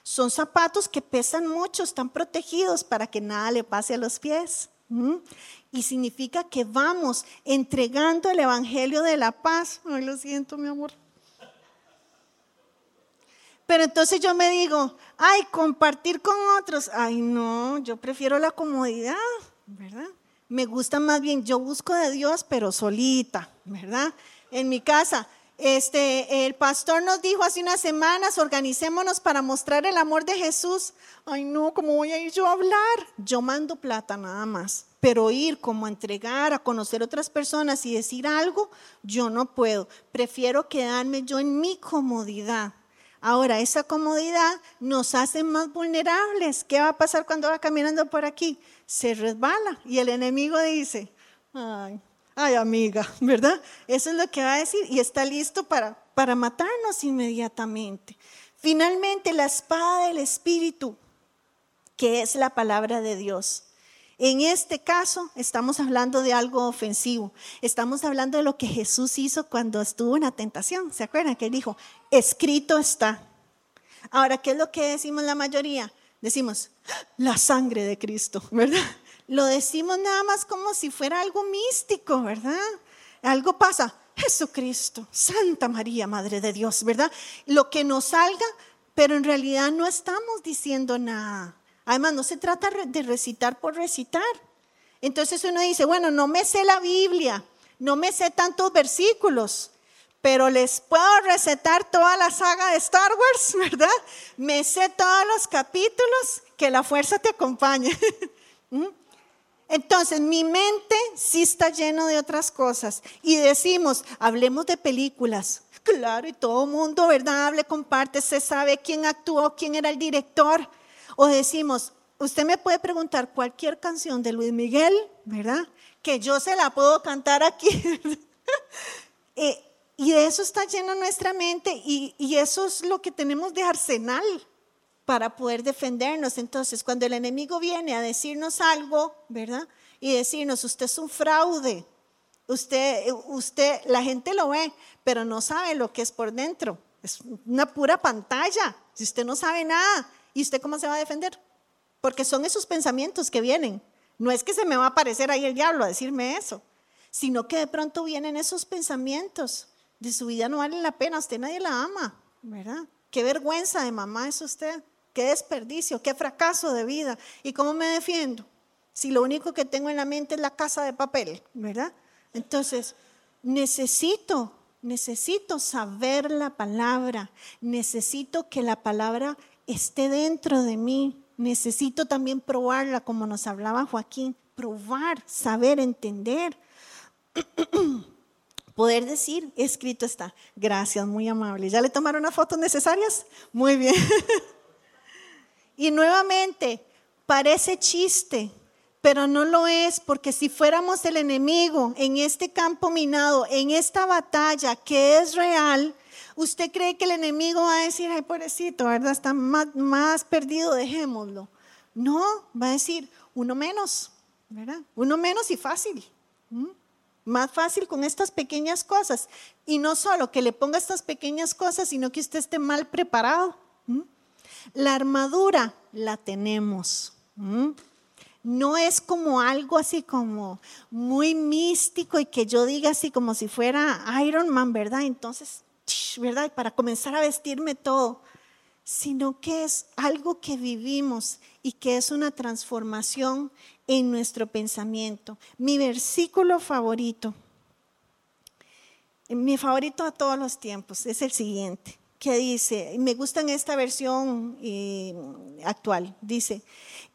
son zapatos que pesan mucho, están protegidos para que nada le pase a los pies. Y significa que vamos entregando el Evangelio de la paz. Ay, lo siento, mi amor. Pero entonces yo me digo, ay, compartir con otros. Ay, no, yo prefiero la comodidad, ¿verdad? Me gusta más bien, yo busco de Dios, pero solita, ¿verdad? En mi casa. Este, el pastor nos dijo hace unas semanas, organicémonos para mostrar el amor de Jesús. Ay, no, ¿cómo voy a ir yo a hablar? Yo mando plata nada más, pero ir como a entregar, a conocer otras personas y decir algo, yo no puedo. Prefiero quedarme yo en mi comodidad. Ahora, esa comodidad nos hace más vulnerables. ¿Qué va a pasar cuando va caminando por aquí? Se resbala y el enemigo dice, ay, ay amiga, ¿verdad? Eso es lo que va a decir y está listo para, para matarnos inmediatamente. Finalmente, la espada del Espíritu, que es la palabra de Dios. En este caso estamos hablando de algo ofensivo. Estamos hablando de lo que Jesús hizo cuando estuvo en la tentación. ¿Se acuerdan que dijo, escrito está? Ahora, ¿qué es lo que decimos la mayoría? Decimos, la sangre de Cristo, ¿verdad? Lo decimos nada más como si fuera algo místico, ¿verdad? Algo pasa, Jesucristo, Santa María, Madre de Dios, ¿verdad? Lo que nos salga, pero en realidad no estamos diciendo nada. Además, no se trata de recitar por recitar. Entonces uno dice, bueno, no me sé la Biblia, no me sé tantos versículos, pero les puedo recetar toda la saga de Star Wars, ¿verdad? Me sé todos los capítulos, que la fuerza te acompañe. Entonces, mi mente sí está lleno de otras cosas. Y decimos, hablemos de películas. Claro, y todo mundo, ¿verdad? Hable, comparte, se sabe quién actuó, quién era el director. O decimos, usted me puede preguntar cualquier canción de Luis Miguel, ¿verdad? Que yo se la puedo cantar aquí. Eh, y de eso está lleno nuestra mente y, y eso es lo que tenemos de arsenal para poder defendernos. Entonces, cuando el enemigo viene a decirnos algo, ¿verdad? Y decirnos, usted es un fraude, usted, usted, la gente lo ve, pero no sabe lo que es por dentro. Es una pura pantalla. Si usted no sabe nada, ¿y usted cómo se va a defender? Porque son esos pensamientos que vienen. No es que se me va a aparecer ahí el diablo a decirme eso, sino que de pronto vienen esos pensamientos. De su vida no vale la pena, usted nadie la ama, ¿verdad? Qué vergüenza de mamá es usted qué desperdicio, qué fracaso de vida. ¿Y cómo me defiendo? Si lo único que tengo en la mente es la casa de papel, ¿verdad? Entonces, necesito, necesito saber la palabra, necesito que la palabra esté dentro de mí, necesito también probarla, como nos hablaba Joaquín, probar, saber, entender. Poder decir, escrito está. Gracias, muy amable. ¿Ya le tomaron las fotos necesarias? Muy bien. Y nuevamente, parece chiste, pero no lo es, porque si fuéramos el enemigo en este campo minado, en esta batalla que es real, ¿usted cree que el enemigo va a decir, ay, pobrecito, ¿verdad? Está más, perdido, dejémoslo? No, va a decir, uno menos, ¿verdad? Uno menos y fácil. Más fácil con estas pequeñas cosas. Y no solo que le ponga estas pequeñas cosas, sino que usted esté mal preparado. La armadura la tenemos. No es como algo así como muy místico y que yo diga así como si fuera Iron Man, ¿verdad? Entonces, ¿verdad? Para comenzar a vestirme todo, sino que es algo que vivimos y que es una transformación en nuestro pensamiento. Mi versículo favorito, mi favorito a todos los tiempos, es el siguiente que dice, me gusta en esta versión eh, actual, dice,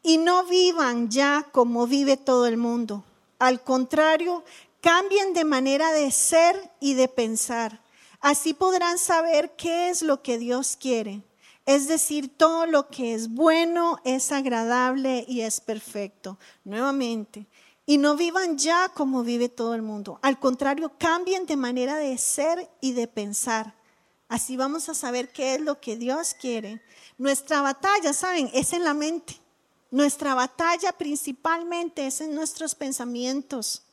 y no vivan ya como vive todo el mundo. Al contrario, cambien de manera de ser y de pensar. Así podrán saber qué es lo que Dios quiere. Es decir, todo lo que es bueno, es agradable y es perfecto. Nuevamente, y no vivan ya como vive todo el mundo. Al contrario, cambien de manera de ser y de pensar. Así vamos a saber qué es lo que Dios quiere. Nuestra batalla, ¿saben? Es en la mente. Nuestra batalla principalmente es en nuestros pensamientos.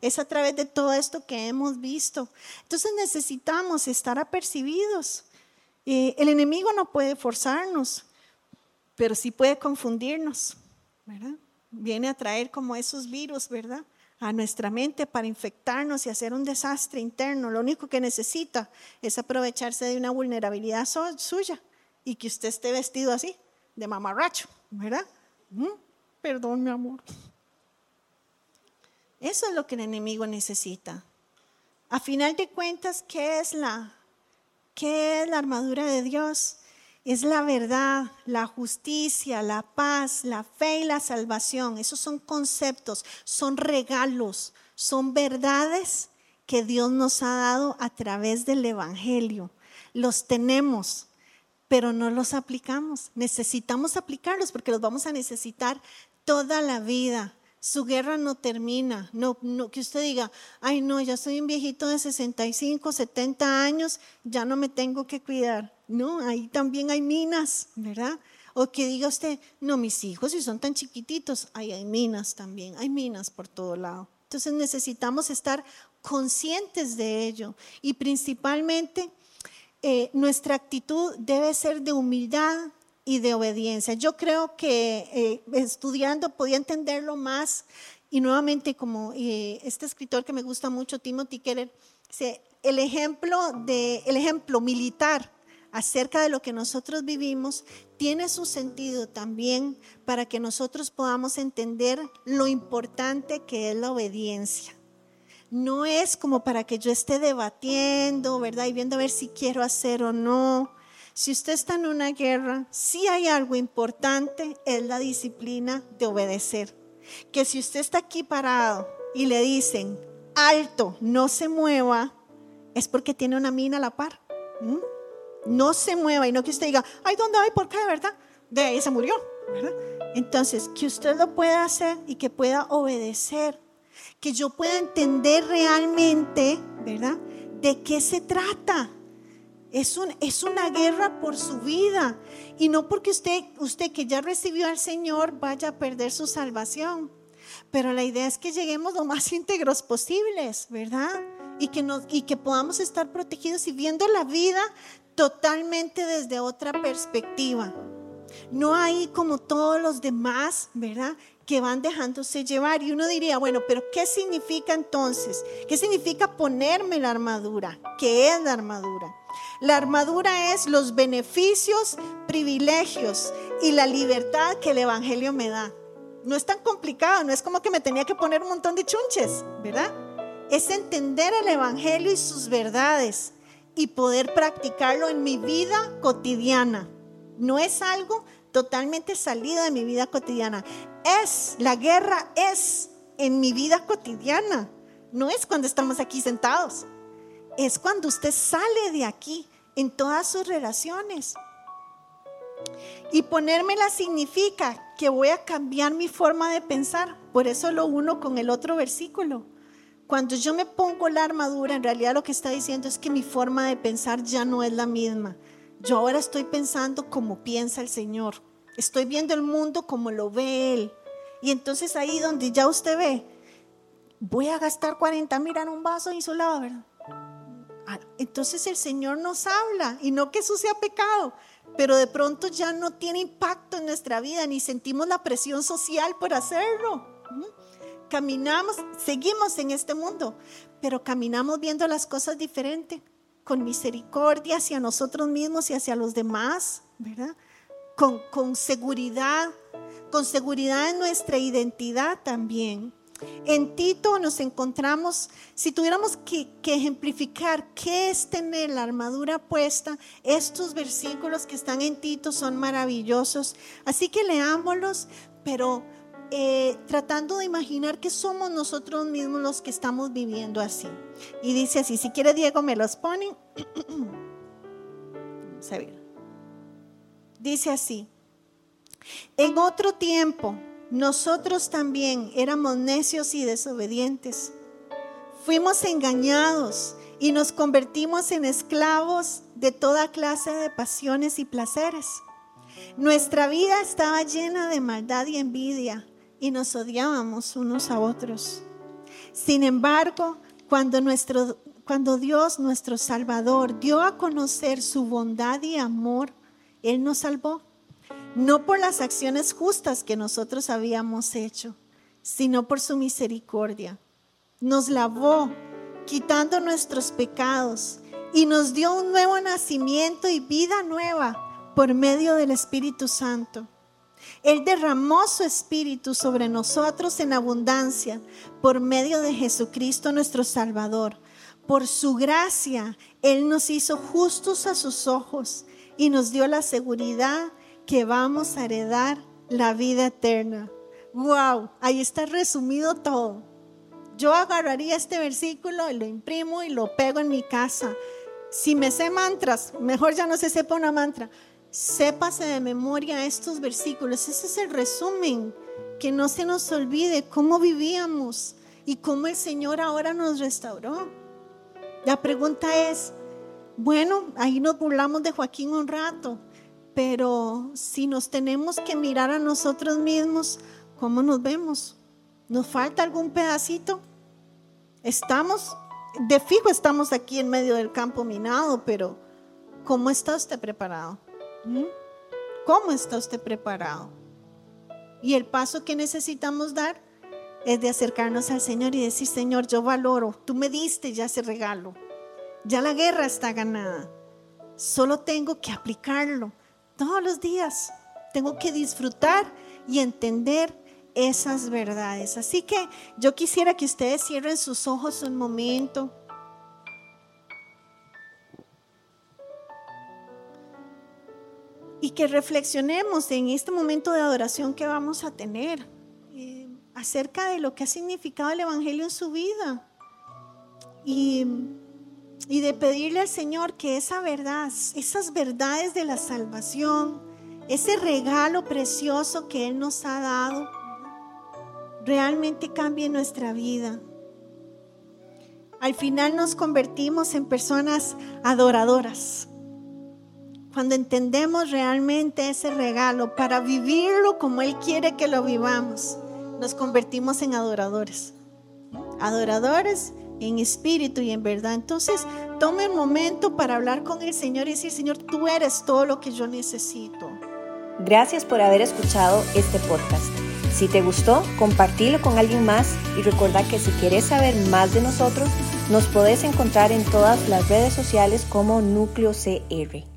Es a través de todo esto que hemos visto. Entonces necesitamos estar apercibidos. Eh, el enemigo no puede forzarnos, pero sí puede confundirnos. Viene a traer como esos virus, ¿verdad? A nuestra mente para infectarnos y hacer un desastre interno. Lo único que necesita es aprovecharse de una vulnerabilidad suya y que usted esté vestido así, de mamarracho, ¿verdad? Perdón, mi amor. Eso es lo que el enemigo necesita. A final de cuentas, ¿qué es la, qué es la armadura de Dios? Es la verdad, la justicia, la paz, la fe y la salvación. Esos son conceptos, son regalos, son verdades que Dios nos ha dado a través del Evangelio. Los tenemos, pero no los aplicamos. Necesitamos aplicarlos porque los vamos a necesitar toda la vida. Su guerra no termina. No, no, que usted diga, ay no, ya soy un viejito de 65, 70 años, ya no me tengo que cuidar. No, ahí también hay minas, ¿verdad? O que diga usted, no, mis hijos, si son tan chiquititos, ahí hay minas también, hay minas por todo lado. Entonces necesitamos estar conscientes de ello y principalmente eh, nuestra actitud debe ser de humildad y de obediencia. Yo creo que eh, estudiando podía entenderlo más y nuevamente como eh, este escritor que me gusta mucho, Timothy Keller, el ejemplo, de, el ejemplo militar acerca de lo que nosotros vivimos tiene su sentido también para que nosotros podamos entender lo importante que es la obediencia. No es como para que yo esté debatiendo, ¿verdad? Y viendo a ver si quiero hacer o no. Si usted está en una guerra, si hay algo importante, es la disciplina de obedecer. Que si usted está aquí parado y le dicen, alto, no se mueva, es porque tiene una mina a la par. No se mueva y no que usted diga, ay, ¿dónde hay? ¿Por qué? ¿Verdad? De ahí se murió. Entonces, que usted lo pueda hacer y que pueda obedecer. Que yo pueda entender realmente, ¿verdad? ¿De qué se trata? Es, un, es una guerra por su vida. Y no porque usted, usted que ya recibió al Señor vaya a perder su salvación. Pero la idea es que lleguemos lo más íntegros posibles, ¿verdad? Y que, nos, y que podamos estar protegidos y viendo la vida totalmente desde otra perspectiva. No hay como todos los demás, ¿verdad? Que van dejándose llevar. Y uno diría, bueno, pero ¿qué significa entonces? ¿Qué significa ponerme la armadura? ¿Qué es la armadura? La armadura es los beneficios, privilegios y la libertad que el Evangelio me da. No es tan complicado, no es como que me tenía que poner un montón de chunches, ¿verdad? Es entender el Evangelio y sus verdades y poder practicarlo en mi vida cotidiana. No es algo totalmente salido de mi vida cotidiana. Es, la guerra es en mi vida cotidiana. No es cuando estamos aquí sentados. Es cuando usted sale de aquí en todas sus relaciones. Y ponérmela significa que voy a cambiar mi forma de pensar. Por eso lo uno con el otro versículo. Cuando yo me pongo la armadura, en realidad lo que está diciendo es que mi forma de pensar ya no es la misma. Yo ahora estoy pensando como piensa el Señor. Estoy viendo el mundo como lo ve Él. Y entonces ahí donde ya usted ve, voy a gastar 40 mil en un vaso insulado, ¿verdad? Ah, entonces el Señor nos habla y no que eso sea pecado, pero de pronto ya no tiene impacto en nuestra vida ni sentimos la presión social por hacerlo caminamos, seguimos en este mundo, pero caminamos viendo las cosas diferente, con misericordia hacia nosotros mismos y hacia los demás, ¿verdad? Con, con seguridad, con seguridad en nuestra identidad también. En Tito nos encontramos, si tuviéramos que, que, ejemplificar qué es tener la armadura puesta, estos versículos que están en Tito son maravillosos. Así que leámoslos, pero eh, tratando de imaginar que somos nosotros mismos los que estamos viviendo así. Y dice así, si quiere Diego me los pone. Vamos. Dice así, en otro tiempo nosotros también éramos necios y desobedientes. Fuimos engañados y nos convertimos en esclavos de toda clase de pasiones y placeres. Nuestra vida estaba llena de maldad y envidia y nos odiábamos unos a otros. Sin embargo, cuando, nuestro, cuando Dios, nuestro Salvador, dio a conocer su bondad y amor, Él nos salvó. No por las acciones justas que nosotros habíamos hecho, sino por su misericordia. Nos lavó, quitando nuestros pecados, y nos dio un nuevo nacimiento y vida nueva por medio del Espíritu Santo. Él derramó su espíritu sobre nosotros en abundancia por medio de Jesucristo nuestro Salvador. Por su gracia, Él nos hizo justos a sus ojos y nos dio la seguridad que vamos a heredar la vida eterna. Wow, ahí está resumido todo. Yo agarraría este versículo y lo imprimo y lo pego en mi casa. Si me sé mantras, mejor ya no se sepa una mantra Sépase de memoria estos versículos. Ese es el resumen. Que no se nos olvide cómo vivíamos y cómo el Señor ahora nos restauró. La pregunta es, bueno, ahí nos burlamos de Joaquín un rato, Pero si nos tenemos que mirar a nosotros mismos, ¿cómo nos vemos? ¿Nos falta algún pedacito? Estamos, de fijo estamos aquí en medio del campo minado, pero ¿cómo está usted preparado? ¿Mm? ¿Cómo está usted preparado? Y el paso que necesitamos dar es de acercarnos al Señor y decir, Señor, yo valoro, tú me diste ya ese regalo, ya la guerra está ganada, solo tengo que aplicarlo todos los días, tengo que disfrutar y entender esas verdades. Así que yo quisiera que ustedes cierren sus ojos un momento. Y que reflexionemos en este momento de adoración que vamos a tener eh, acerca de lo que ha significado el Evangelio en su vida. Y, y de pedirle al Señor que esa verdad, esas verdades de la salvación, ese regalo precioso que Él nos ha dado, realmente cambie nuestra vida. Al final nos convertimos en personas adoradoras. Cuando entendemos realmente ese regalo para vivirlo como Él quiere que lo vivamos, nos convertimos en adoradores. Adoradores en espíritu y en verdad. Entonces, tome un momento para hablar con el Señor y decir, Señor, tú eres todo lo que yo necesito. Gracias por haber escuchado este podcast. Si te gustó, compartilo con alguien más y recuerda que si quieres saber más de nosotros, nos podés encontrar en todas las redes sociales como Núcleo CR.